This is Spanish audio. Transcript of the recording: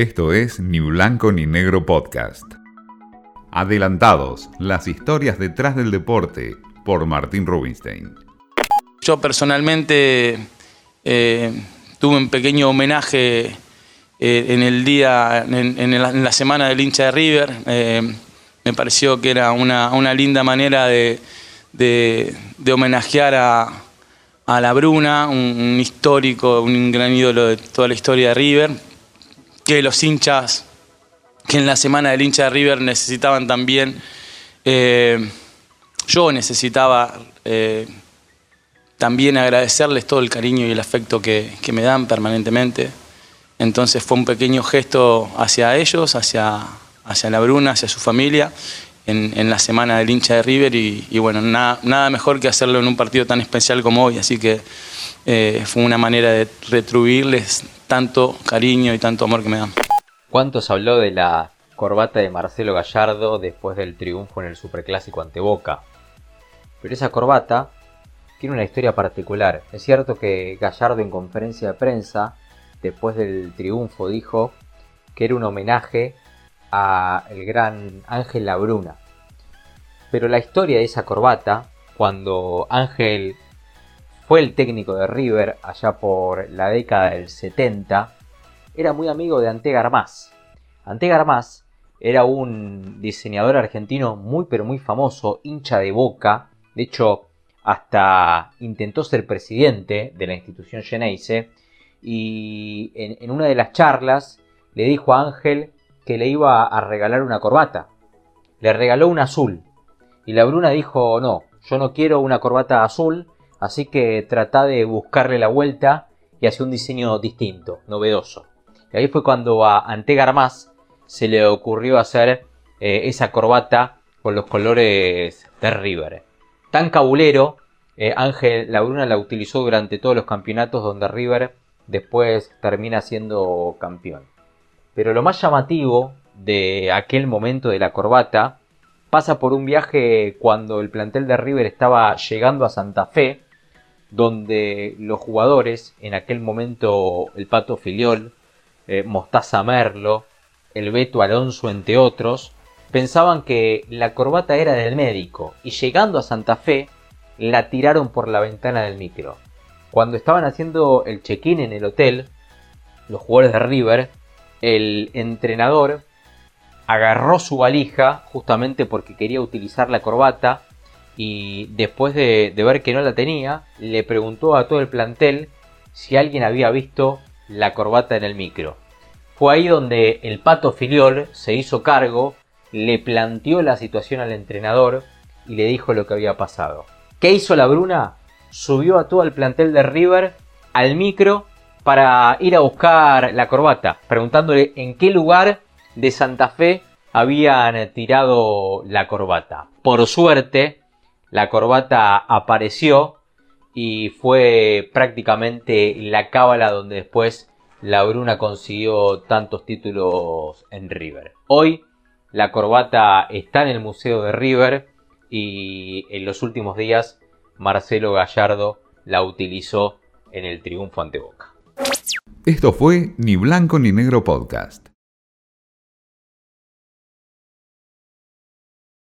Esto es Ni Blanco ni Negro Podcast. Adelantados, las historias detrás del deporte por Martín Rubinstein. Yo personalmente eh, tuve un pequeño homenaje eh, en el día, en, la, semana del hincha de River. Eh, me pareció que era una, linda manera de, homenajear a, la Bruna, un, histórico, un gran ídolo de toda la historia de River, que los hinchas, que en la semana del hincha de River necesitaban también, eh, yo necesitaba eh, también agradecerles todo el cariño y el afecto que, me dan permanentemente. Entonces fue un pequeño gesto hacia ellos, hacia, hacia la Bruna, hacia su familia, en, la semana del hincha de River y, bueno, nada, nada, mejor que hacerlo en un partido tan especial como hoy, así que eh, fue una manera de retribuirles tanto cariño y tanto amor que me dan. ¿Cuánto se habló de la corbata de Marcelo Gallardo después del triunfo en el Superclásico ante Boca? Pero esa corbata tiene una historia particular. Es cierto que Gallardo en conferencia de prensa, después del triunfo, dijo que era un homenaje a el gran Ángel Labruna. Pero la historia de esa corbata, cuando Ángel fue el técnico de River allá por la década del 70, era muy amigo de Ante Garmaz. Ante Garmaz era un diseñador argentino muy pero muy famoso, hincha de boca, de hecho hasta intentó ser presidente de la institución Geneise y en, en una de las charlas le dijo a Ángel que le iba a regalar una corbata. Le regaló una azul y la Bruna dijo no, yo no quiero una corbata azul, Así que trata de buscarle la vuelta y hacer un diseño distinto, novedoso. Y ahí fue cuando a Antegar Más se le ocurrió hacer eh, esa corbata con los colores de River. Tan cabulero, eh, Ángel Labruna la utilizó durante todos los campeonatos donde River después termina siendo campeón. Pero lo más llamativo de aquel momento de la corbata pasa por un viaje cuando el plantel de River estaba llegando a Santa Fe donde los jugadores, en aquel momento el Pato Filiol, eh, Mostaza Merlo, el Beto Alonso, entre otros, pensaban que la corbata era del médico y llegando a Santa Fe la tiraron por la ventana del micro. Cuando estaban haciendo el check-in en el hotel, los jugadores de River, el entrenador agarró su valija justamente porque quería utilizar la corbata y después de, ver que no la tenía, le preguntó a todo el plantel si alguien había visto la corbata en el micro. Fue ahí donde el pato Filiol se hizo cargo, le planteó la situación al entrenador y le dijo lo que había pasado. ¿Qué hizo la Bruna? Subió a todo el plantel de River al micro para ir a buscar la corbata, preguntándole en qué lugar de Santa Fe habían tirado la corbata. Por suerte, la corbata apareció y fue prácticamente la cábala donde después la Bruna consiguió tantos títulos en River. Hoy la corbata está en el Museo de River y en los últimos días Marcelo Gallardo la utilizó en el triunfo ante Boca. Esto fue Ni Blanco ni Negro Podcast.